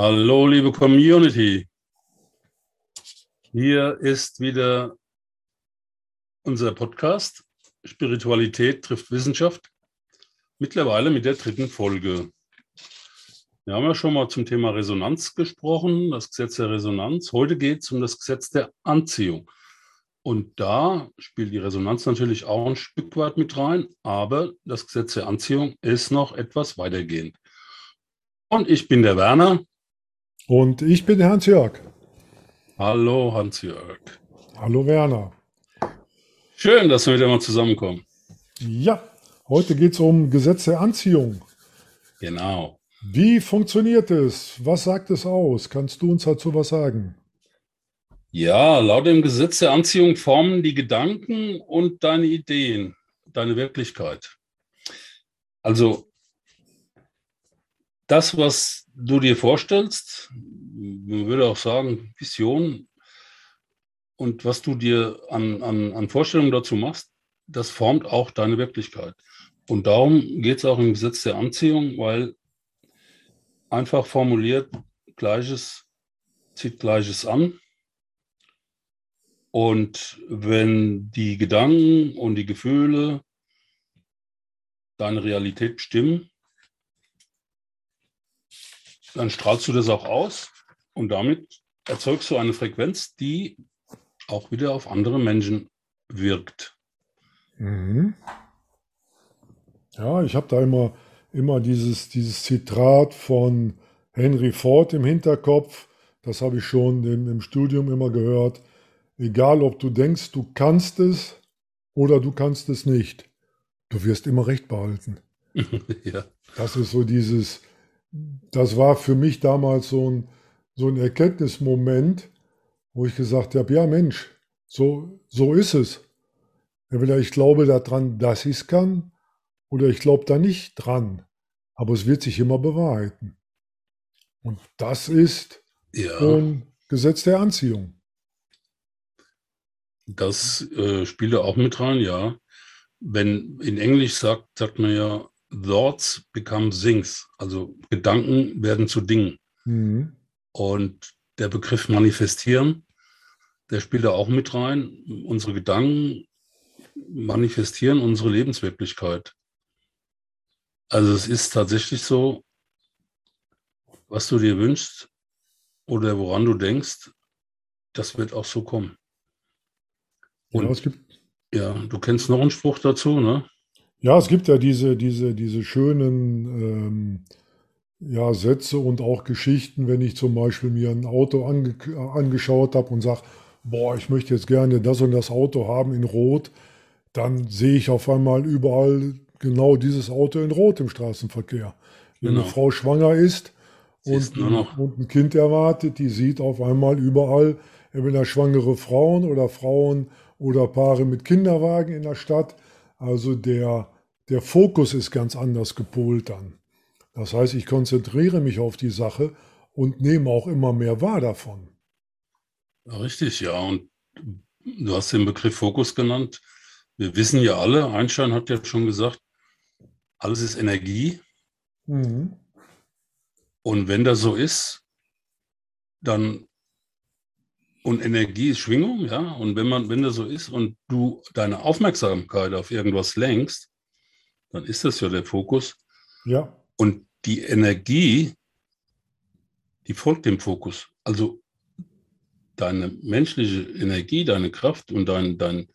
Hallo, liebe Community. Hier ist wieder unser Podcast Spiritualität trifft Wissenschaft. Mittlerweile mit der dritten Folge. Wir haben ja schon mal zum Thema Resonanz gesprochen, das Gesetz der Resonanz. Heute geht es um das Gesetz der Anziehung. Und da spielt die Resonanz natürlich auch ein Stück weit mit rein, aber das Gesetz der Anziehung ist noch etwas weitergehend. Und ich bin der Werner. Und ich bin Hans-Jörg. Hallo Hans-Jörg. Hallo Werner. Schön, dass wir wieder mal zusammenkommen. Ja, heute geht es um Gesetz der Anziehung. Genau. Wie funktioniert es? Was sagt es aus? Kannst du uns dazu was sagen? Ja, laut dem Gesetz der Anziehung formen die Gedanken und deine Ideen deine Wirklichkeit. Also das, was du dir vorstellst, man würde auch sagen, Vision und was du dir an, an, an Vorstellungen dazu machst, das formt auch deine Wirklichkeit. Und darum geht es auch im Gesetz der Anziehung, weil einfach formuliert, Gleiches zieht Gleiches an. Und wenn die Gedanken und die Gefühle deine Realität bestimmen, dann strahlst du das auch aus und damit erzeugst du eine Frequenz, die auch wieder auf andere Menschen wirkt. Mhm. Ja, ich habe da immer immer dieses, dieses Zitat von Henry Ford im Hinterkopf. Das habe ich schon im, im Studium immer gehört. Egal, ob du denkst, du kannst es oder du kannst es nicht, du wirst immer recht behalten. ja. Das ist so dieses, das war für mich damals so ein, so ein Erkenntnismoment, wo ich gesagt habe, ja Mensch, so, so ist es. Entweder ich glaube daran, dass ich es kann, oder ich glaube da nicht dran. Aber es wird sich immer bewahrheiten. Und das ist ja. ein Gesetz der Anziehung. Das äh, spielt auch mit rein, ja. Wenn in Englisch sagt, sagt man ja, Thoughts become things, also Gedanken werden zu Dingen. Mhm. Und der Begriff manifestieren, der spielt da auch mit rein. Unsere Gedanken manifestieren unsere Lebenswirklichkeit. Also es ist tatsächlich so, was du dir wünschst oder woran du denkst, das wird auch so kommen. Und ja, es gibt, ja, du kennst noch einen Spruch dazu, ne? Ja, es gibt ja diese, diese, diese schönen ähm, ja, Sätze und auch Geschichten, wenn ich zum Beispiel mir ein Auto ange angeschaut habe und sage, boah, ich möchte jetzt gerne das und das Auto haben in Rot, dann sehe ich auf einmal überall genau dieses Auto in Rot im Straßenverkehr. Wenn genau. eine Frau schwanger ist und, und, ein Kind erwartet, die sieht auf einmal überall entweder schwangere Frauen oder Frauen oder Paare mit Kinderwagen in der Stadt. Also der, der Fokus ist ganz anders gepolt dann. Das heißt, ich konzentriere mich auf die Sache und nehme auch immer mehr wahr davon. Richtig, ja. Und du hast den Begriff Fokus genannt. Wir wissen ja alle, Einstein hat ja schon gesagt, alles ist Energie. Mhm. Und wenn das so ist, dann und Energie ist Schwingung, ja. Und wenn man, wenn das so ist und du deine Aufmerksamkeit auf irgendwas lenkst, dann ist das ja der Fokus. Ja. Und die Energie, die folgt dem Fokus. Also deine menschliche Energie, deine Kraft und dein, dein,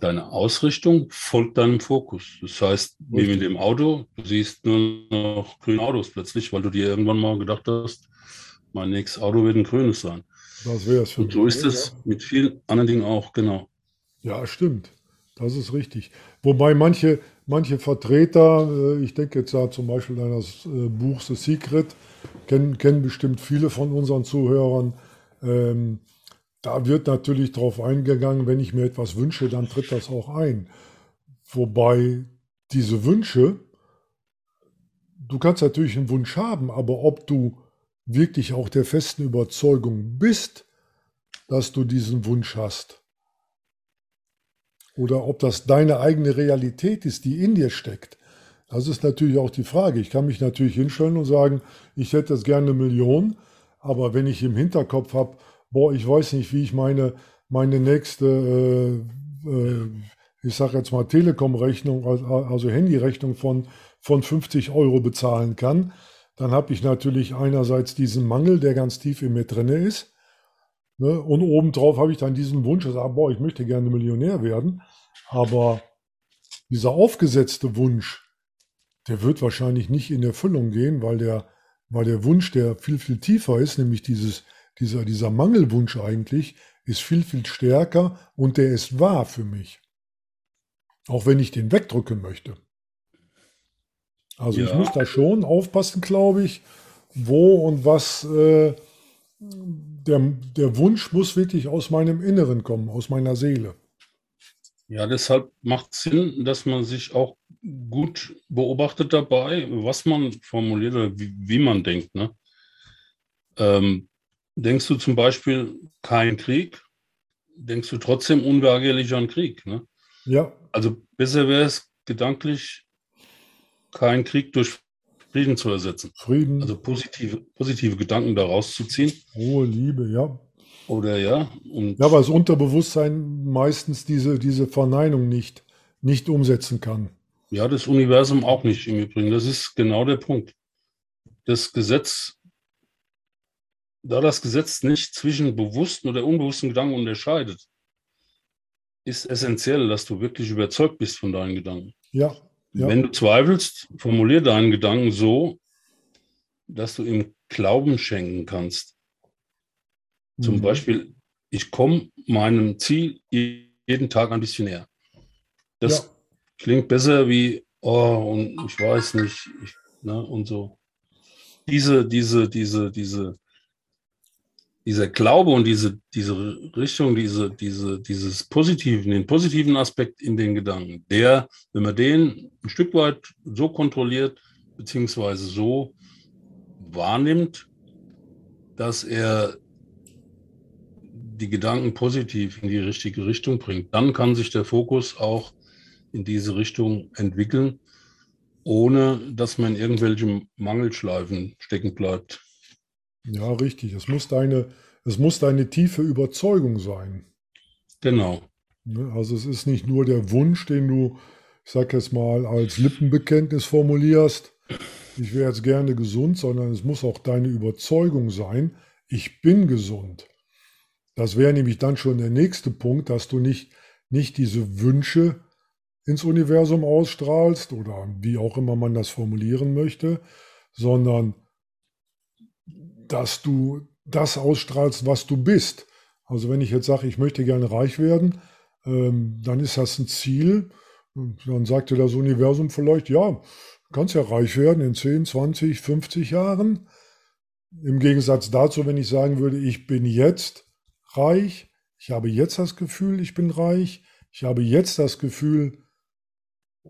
deine Ausrichtung folgt deinem Fokus. Das heißt, wie mit dem Auto, du siehst nur noch grüne Autos plötzlich, weil du dir irgendwann mal gedacht hast, mein nächstes Auto wird ein grünes sein. Das wäre es für Und so ist es mit vielen anderen Dingen auch, genau. Ja, stimmt. Das ist richtig. Wobei manche, manche Vertreter, äh, ich denke jetzt da zum Beispiel an das äh, Buch The Secret, kennen, kennen bestimmt viele von unseren Zuhörern, ähm, da wird natürlich darauf eingegangen, wenn ich mir etwas wünsche, dann tritt das auch ein. Wobei diese Wünsche, du kannst natürlich einen Wunsch haben, aber ob du wirklich auch der festen Überzeugung bist, dass du diesen Wunsch hast, oder ob das deine eigene Realität ist, die in dir steckt, Das ist natürlich auch die Frage. Ich kann mich natürlich hinstellen und sagen, ich hätte jetzt gerne eine Million, aber wenn ich im Hinterkopf habe, boah, ich weiß nicht, wie ich meine, meine nächste, äh, äh, ich sage jetzt mal Telekom-Rechnung, also Handyrechnung von, von 50 Euro bezahlen kann, dann habe ich natürlich einerseits diesen Mangel, der ganz tief in mir drin ist. Ne? Und obendrauf habe ich dann diesen Wunsch, dass, boah, ich möchte gerne Millionär werden. Aber dieser aufgesetzte Wunsch, der wird wahrscheinlich nicht in Erfüllung gehen, weil der, weil der Wunsch, der viel, viel tiefer ist, nämlich dieses, dieser, dieser Mangelwunsch eigentlich, ist viel, viel stärker und der ist wahr für mich. Auch wenn ich den wegdrücken möchte. Also ja. ich muss da schon aufpassen, glaube ich, wo und was äh, der, der Wunsch muss wirklich aus meinem Inneren kommen, aus meiner Seele. Ja, deshalb macht es Sinn, dass man sich auch gut beobachtet dabei, was man formuliert oder wie, wie man denkt. Ne? Ähm, denkst du zum Beispiel kein Krieg, denkst du trotzdem unweigerlich an Krieg. Ne? Ja. Also besser wäre es gedanklich keinen Krieg durch Frieden zu ersetzen. Frieden. Also positive, positive Gedanken daraus zu ziehen. Ruhe, Liebe, ja. Oder ja. Und ja, weil das Unterbewusstsein meistens diese, diese Verneinung nicht, nicht umsetzen kann. Ja, das Universum auch nicht im Übrigen. Das ist genau der Punkt. Das Gesetz, da das Gesetz nicht zwischen bewussten oder unbewussten Gedanken unterscheidet, ist essentiell, dass du wirklich überzeugt bist von deinen Gedanken. Ja, ja. Wenn du zweifelst, formulier deinen Gedanken so, dass du ihm Glauben schenken kannst. Mhm. Zum Beispiel, ich komme meinem Ziel jeden Tag ein bisschen näher. Das ja. klingt besser wie, oh, und ich weiß nicht, ich, ne, und so. Diese, diese, diese, diese dieser Glaube und diese, diese Richtung, diese, diese, dieses positiven, den positiven Aspekt in den Gedanken, der, wenn man den ein Stück weit so kontrolliert, beziehungsweise so wahrnimmt, dass er die Gedanken positiv in die richtige Richtung bringt, dann kann sich der Fokus auch in diese Richtung entwickeln, ohne dass man in irgendwelchen Mangelschleifen stecken bleibt. Ja, richtig. Es muss deine, es muss deine tiefe Überzeugung sein. Genau. Ne, also es ist nicht nur der Wunsch, den du, ich sag jetzt mal, als Lippenbekenntnis formulierst, ich wäre jetzt gerne gesund, sondern es muss auch deine Überzeugung sein, ich bin gesund. Das wäre nämlich dann schon der nächste Punkt, dass du nicht, nicht diese Wünsche ins Universum ausstrahlst oder wie auch immer man das formulieren möchte, sondern dass du das ausstrahlst, was du bist. Also wenn ich jetzt sage, ich möchte gerne reich werden, ähm, dann ist das ein Ziel. Dann sagt dir das Universum vielleicht, ja, du kannst ja reich werden in 10, 20, 50 Jahren. Im Gegensatz dazu, wenn ich sagen würde, ich bin jetzt reich, ich habe jetzt das Gefühl, ich bin reich, ich habe jetzt das Gefühl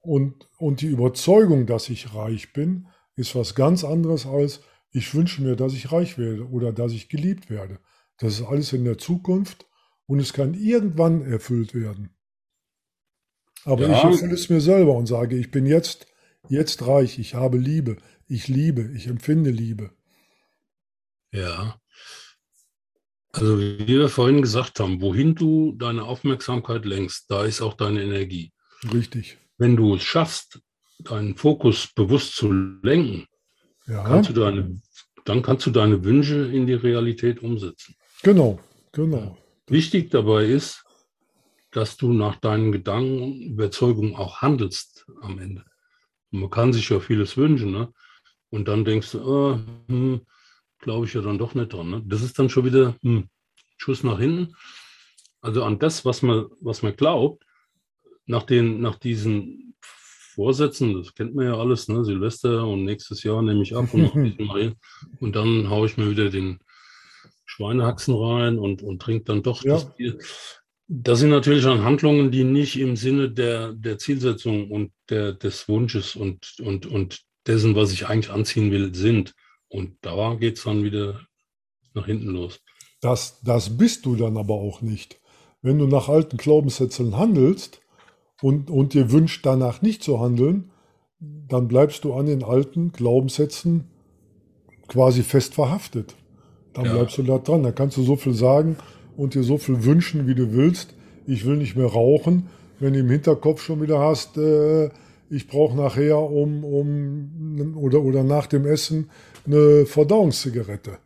und, und die Überzeugung, dass ich reich bin, ist was ganz anderes als, ich wünsche mir, dass ich reich werde oder dass ich geliebt werde. Das ist alles in der Zukunft und es kann irgendwann erfüllt werden. Aber ja. ich erfülle es mir selber und sage, ich bin jetzt, jetzt reich, ich habe Liebe, ich liebe, ich empfinde Liebe. Ja. Also wie wir vorhin gesagt haben, wohin du deine Aufmerksamkeit lenkst, da ist auch deine Energie. Richtig. Wenn du es schaffst, deinen Fokus bewusst zu lenken, ja. kannst du deine, dann kannst du deine Wünsche in die Realität umsetzen. Genau, genau. Wichtig dabei ist, dass du nach deinen Gedanken und Überzeugungen auch handelst am Ende. Und man kann sich ja vieles wünschen, ne? Und dann denkst du, oh, hm, glaube ich ja dann doch nicht dran. Ne? Das ist dann schon wieder hm, Schuss nach hinten. Also an das, was man, was man glaubt, nach, den, nach diesen Vorsätzen, das kennt man ja alles, ne? Silvester und nächstes Jahr nehme ich ab und, und dann haue ich mir wieder den Schweinehaxen rein und, und trinke dann doch ja. das Bier. Das sind natürlich dann Handlungen, die nicht im Sinne der, der Zielsetzung und der, des Wunsches und, und, und dessen, was ich eigentlich anziehen will, sind. Und da geht es dann wieder nach hinten los. Das, das bist du dann aber auch nicht. Wenn du nach alten Glaubenssätzen handelst, und, und dir wünscht, danach nicht zu handeln, dann bleibst du an den alten Glaubenssätzen quasi fest verhaftet. Dann ja. bleibst du da dran. Da kannst du so viel sagen und dir so viel wünschen, wie du willst. Ich will nicht mehr rauchen, wenn du im Hinterkopf schon wieder hast, äh, ich brauche nachher um, um oder, oder nach dem Essen eine Verdauungszigarette.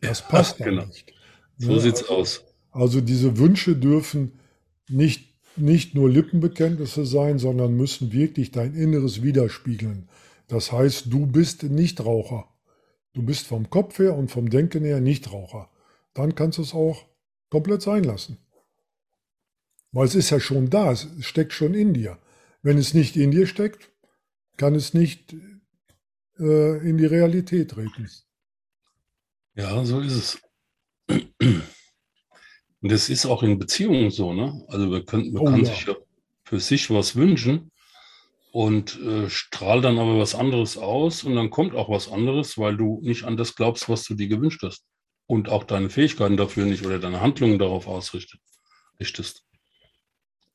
Das passt ja, genau. nicht. So ja, sieht's also, aus. Also diese Wünsche dürfen nicht, nicht nur Lippenbekenntnisse sein, sondern müssen wirklich dein Inneres widerspiegeln. Das heißt, du bist Nichtraucher. Du bist vom Kopf her und vom Denken her Nichtraucher. Dann kannst du es auch komplett sein lassen. Weil es ist ja schon da, es steckt schon in dir. Wenn es nicht in dir steckt, kann es nicht äh, in die Realität treten. Ja, so ist es. Und das ist auch in Beziehungen so, ne? Also man, können, man oh, kann ja. sich ja für sich was wünschen und äh, strahlt dann aber was anderes aus und dann kommt auch was anderes, weil du nicht an das glaubst, was du dir gewünscht hast. Und auch deine Fähigkeiten dafür nicht oder deine Handlungen darauf ausrichtest.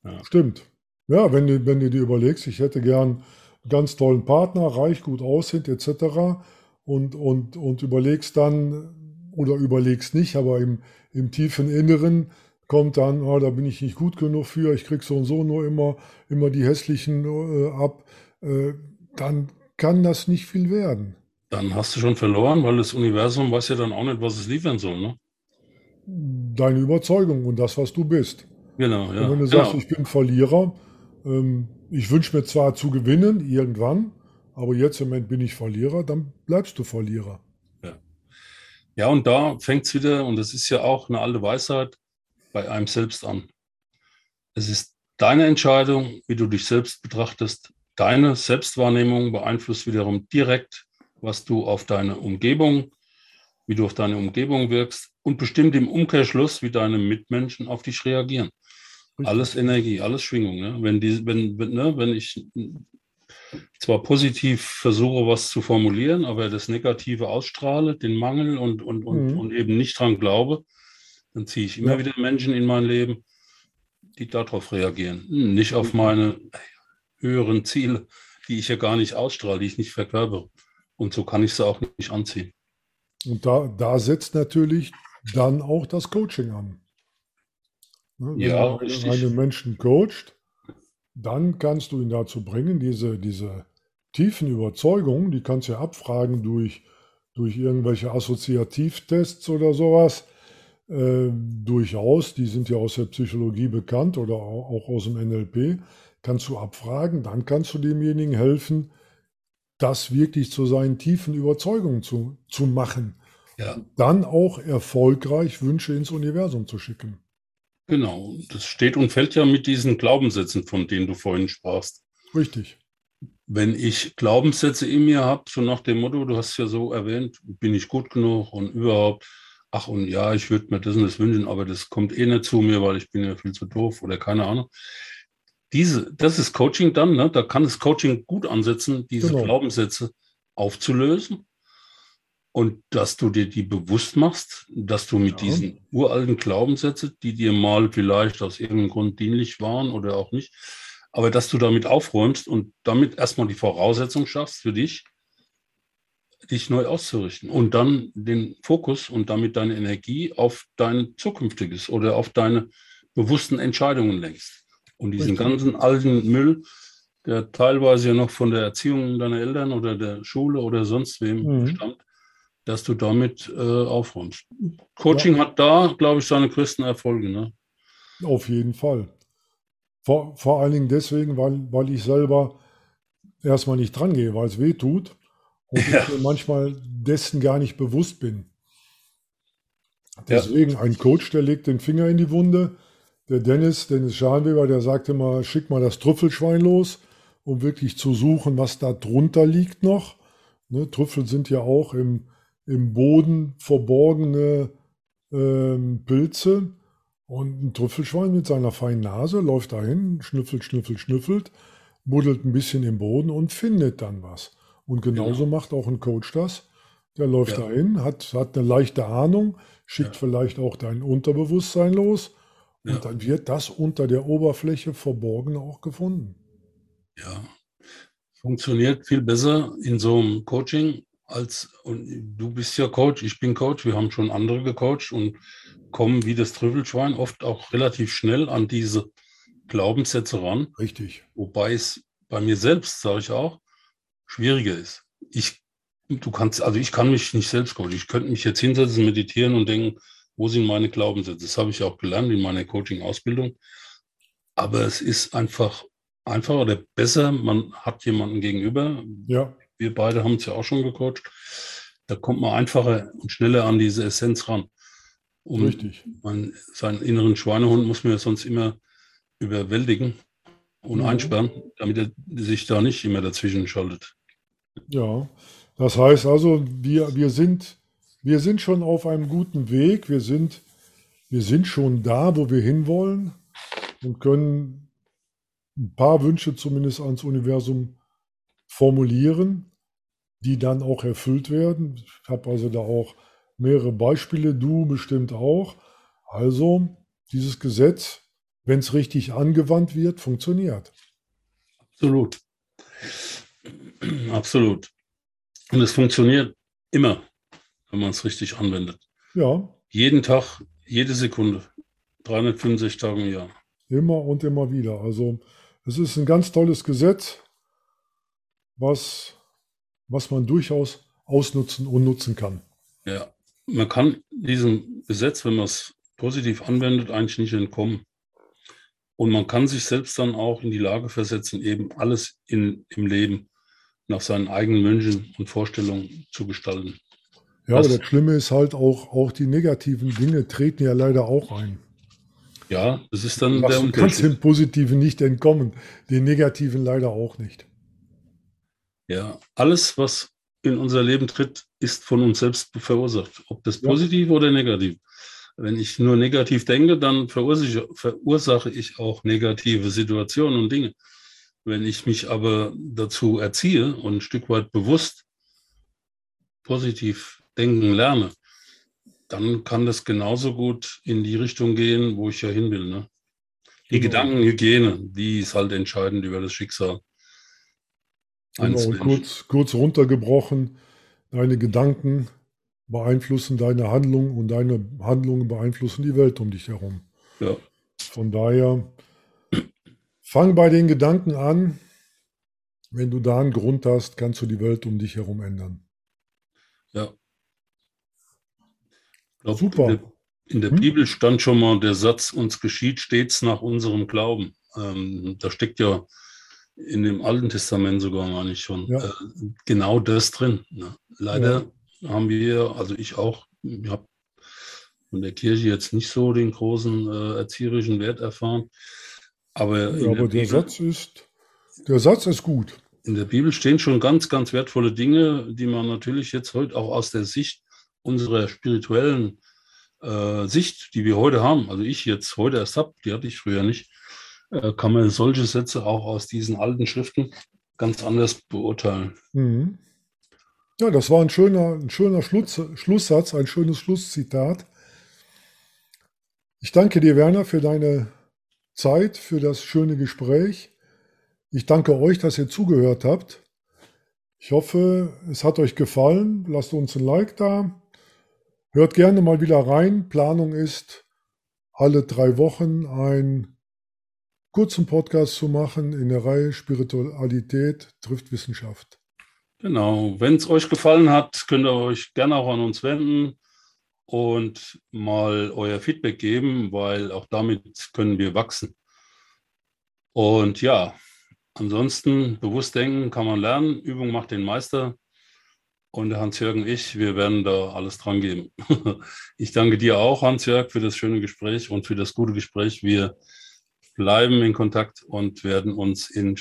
Ja. Stimmt. Ja, wenn du, wenn du dir überlegst, ich hätte gern einen ganz tollen Partner, reich, gut aussehend etc. Und, und, und überlegst dann, oder überlegst nicht, aber im, im tiefen Inneren kommt dann, oh, da bin ich nicht gut genug für, ich krieg so und so nur immer, immer die hässlichen äh, ab, äh, dann kann das nicht viel werden. Dann hast du schon verloren, weil das Universum weiß ja dann auch nicht, was es liefern soll, ne? Deine Überzeugung und das, was du bist. Genau, ja. Und wenn du sagst, genau. ich bin Verlierer, ähm, ich wünsche mir zwar zu gewinnen, irgendwann, aber jetzt im Moment bin ich Verlierer, dann bleibst du Verlierer. Ja, und da fängt es wieder, und das ist ja auch eine alte Weisheit, bei einem selbst an. Es ist deine Entscheidung, wie du dich selbst betrachtest. Deine Selbstwahrnehmung beeinflusst wiederum direkt, was du auf deine Umgebung, wie du auf deine Umgebung wirkst und bestimmt im Umkehrschluss, wie deine Mitmenschen auf dich reagieren. Alles Energie, alles Schwingung. Ne? Wenn, die, wenn, wenn, ne, wenn ich zwar positiv versuche, was zu formulieren, aber das Negative ausstrahle, den Mangel und, und, und, mhm. und eben nicht dran glaube, dann ziehe ich immer ja. wieder Menschen in mein Leben, die darauf reagieren. Nicht auf meine höheren Ziele, die ich ja gar nicht ausstrahle, die ich nicht verkörpere. Und so kann ich sie auch nicht anziehen. Und da, da setzt natürlich dann auch das Coaching an. Ne? Wenn ja, du einen Menschen coacht, dann kannst du ihn dazu bringen, diese, diese tiefen Überzeugungen, die kannst du ja abfragen durch, durch irgendwelche Assoziativtests oder sowas, äh, durchaus, die sind ja aus der Psychologie bekannt oder auch, aus dem NLP, kannst du abfragen, dann kannst du demjenigen helfen, das wirklich zu seinen tiefen Überzeugungen zu, zu machen. Ja. Dann auch erfolgreich Wünsche ins Universum zu schicken. Genau, das steht und fällt ja mit diesen Glaubenssätzen, von denen du vorhin sprachst. Richtig. Wenn ich Glaubenssätze in mir habe, so nach dem Motto, du hast ja so erwähnt, bin ich gut genug und überhaupt, ach und ja, ich würde mir das und das wünschen, aber das kommt eh nicht zu mir, weil ich bin ja viel zu doof oder keine Ahnung. Diese, das ist Coaching dann, ne? da kann das Coaching gut ansetzen, diese genau. Glaubenssätze aufzulösen und dass du dir die bewusst machst, dass du mit ja. diesen uralten Glaubenssätzen, die dir mal vielleicht aus irgendeinem Grund dienlich waren oder auch nicht, aber dass du damit aufräumst und damit erstmal die Voraussetzung schaffst für dich, dich neu auszurichten und dann den Fokus und damit deine Energie auf dein zukünftiges oder auf deine bewussten Entscheidungen lenkst. Und diesen Richtig. ganzen alten Müll, der teilweise ja noch von der Erziehung deiner Eltern oder der Schule oder sonst wem mhm. stammt, dass du damit äh, aufräumst. Coaching ja. hat da, glaube ich, seine größten Erfolge. Ne? Auf jeden Fall. Vor, vor allen Dingen deswegen, weil, weil ich selber erstmal nicht dran gehe, weil es weh tut und ja. ich manchmal dessen gar nicht bewusst bin. Deswegen ja. ein Coach, der legt den Finger in die Wunde. Der Dennis, Dennis Scharnweber, der sagte mal, schick mal das Trüffelschwein los, um wirklich zu suchen, was da drunter liegt noch. Ne, Trüffel sind ja auch im, im Boden verborgene ähm, Pilze. Und ein Trüffelschwein mit seiner feinen Nase läuft dahin, schnüffelt, schnüffelt, schnüffelt, buddelt ein bisschen im Boden und findet dann was. Und genauso genau. macht auch ein Coach das. Der läuft ja. dahin, hat, hat eine leichte Ahnung, schickt ja. vielleicht auch dein Unterbewusstsein los und ja. dann wird das unter der Oberfläche verborgen auch gefunden. Ja. funktioniert viel besser in so einem Coaching als, und du bist ja Coach, ich bin Coach, wir haben schon andere gecoacht und kommen wie das Trüffelschwein oft auch relativ schnell an diese Glaubenssätze ran. Richtig. Wobei es bei mir selbst, sage ich auch, schwieriger ist. Ich, du kannst, also ich kann mich nicht selbst coachen. Ich könnte mich jetzt hinsetzen, meditieren und denken, wo sind meine Glaubenssätze? Das habe ich auch gelernt in meiner Coaching-Ausbildung. Aber es ist einfach einfacher oder besser, man hat jemanden gegenüber. Ja. Wir beide haben es ja auch schon gecoacht. Da kommt man einfacher und schneller an diese Essenz ran. Und Richtig. Man, seinen inneren Schweinehund muss man ja sonst immer überwältigen und ja. einsperren, damit er sich da nicht immer dazwischen schaltet. Ja, das heißt also, wir, wir, sind, wir sind schon auf einem guten Weg. Wir sind, wir sind schon da, wo wir hinwollen und können ein paar Wünsche zumindest ans Universum formulieren, die dann auch erfüllt werden. Ich habe also da auch mehrere Beispiele, du bestimmt auch. Also dieses Gesetz, wenn es richtig angewandt wird, funktioniert. Absolut. Absolut. Und es funktioniert immer, wenn man es richtig anwendet. Ja. Jeden Tag, jede Sekunde, 365 Tage im Jahr. Immer und immer wieder. Also es ist ein ganz tolles Gesetz, was, was man durchaus ausnutzen und nutzen kann. Ja, man kann diesem Gesetz, wenn man es positiv anwendet, eigentlich nicht entkommen. Und man kann sich selbst dann auch in die Lage versetzen, eben alles in, im Leben nach seinen eigenen Wünschen und Vorstellungen zu gestalten. Ja, das, aber das Schlimme ist halt auch, auch die negativen Dinge treten ja leider auch ein. Ja, das ist dann das der Unterschied. Du kannst dem Positiven nicht entkommen, den Negativen leider auch nicht. Ja, alles, was in unser Leben tritt, ist von uns selbst verursacht. Ob das positiv ja. oder negativ. Wenn ich nur negativ denke, dann verursache, verursache ich auch negative Situationen und Dinge. Wenn ich mich aber dazu erziehe und ein Stück weit bewusst positiv denken lerne, dann kann das genauso gut in die Richtung gehen, wo ich ja hin will. Ne? Die genau. Gedankenhygiene, die ist halt entscheidend über das Schicksal. Genau, kurz, kurz runtergebrochen, deine Gedanken beeinflussen deine Handlung und deine Handlungen beeinflussen die Welt um dich herum. Ja. Von daher, fang bei den Gedanken an. Wenn du da einen Grund hast, kannst du die Welt um dich herum ändern. Ja. Glaub, Super. In der, in der hm? Bibel stand schon mal der Satz, uns geschieht stets nach unserem Glauben. Ähm, da steckt ja in dem Alten Testament sogar, meine ich schon, ja. äh, genau das drin. Ne? Leider ja. haben wir, also ich auch, ich habe von der Kirche jetzt nicht so den großen äh, erzieherischen Wert erfahren. Aber, ja, aber der, Bibel, Satz ist, der Satz ist gut. In der Bibel stehen schon ganz, ganz wertvolle Dinge, die man natürlich jetzt heute auch aus der Sicht unserer spirituellen äh, Sicht, die wir heute haben, also ich jetzt heute erst habe, die hatte ich früher nicht, äh, kann man solche Sätze auch aus diesen alten Schriften ganz anders beurteilen. Mhm. Ja, das war ein schöner, ein schöner Schluss, Schlusssatz, ein schönes Schlusszitat. Ich danke dir, Werner, für deine Zeit, für das schöne Gespräch. Ich danke euch, dass ihr zugehört habt. Ich hoffe, es hat euch gefallen. Lasst uns ein Like da. Hört gerne mal wieder rein. Planung ist, alle drei Wochen ein kurzen Podcast zu machen in der Reihe Spiritualität trifft Wissenschaft. Genau, wenn es euch gefallen hat, könnt ihr euch gerne auch an uns wenden und mal euer Feedback geben, weil auch damit können wir wachsen. Und ja, ansonsten bewusst denken kann man lernen, Übung macht den Meister. Und Hans-Jörg und ich, wir werden da alles dran geben. Ich danke dir auch, Hans-Jörg, für das schöne Gespräch und für das gute Gespräch. Wir bleiben in Kontakt und werden uns in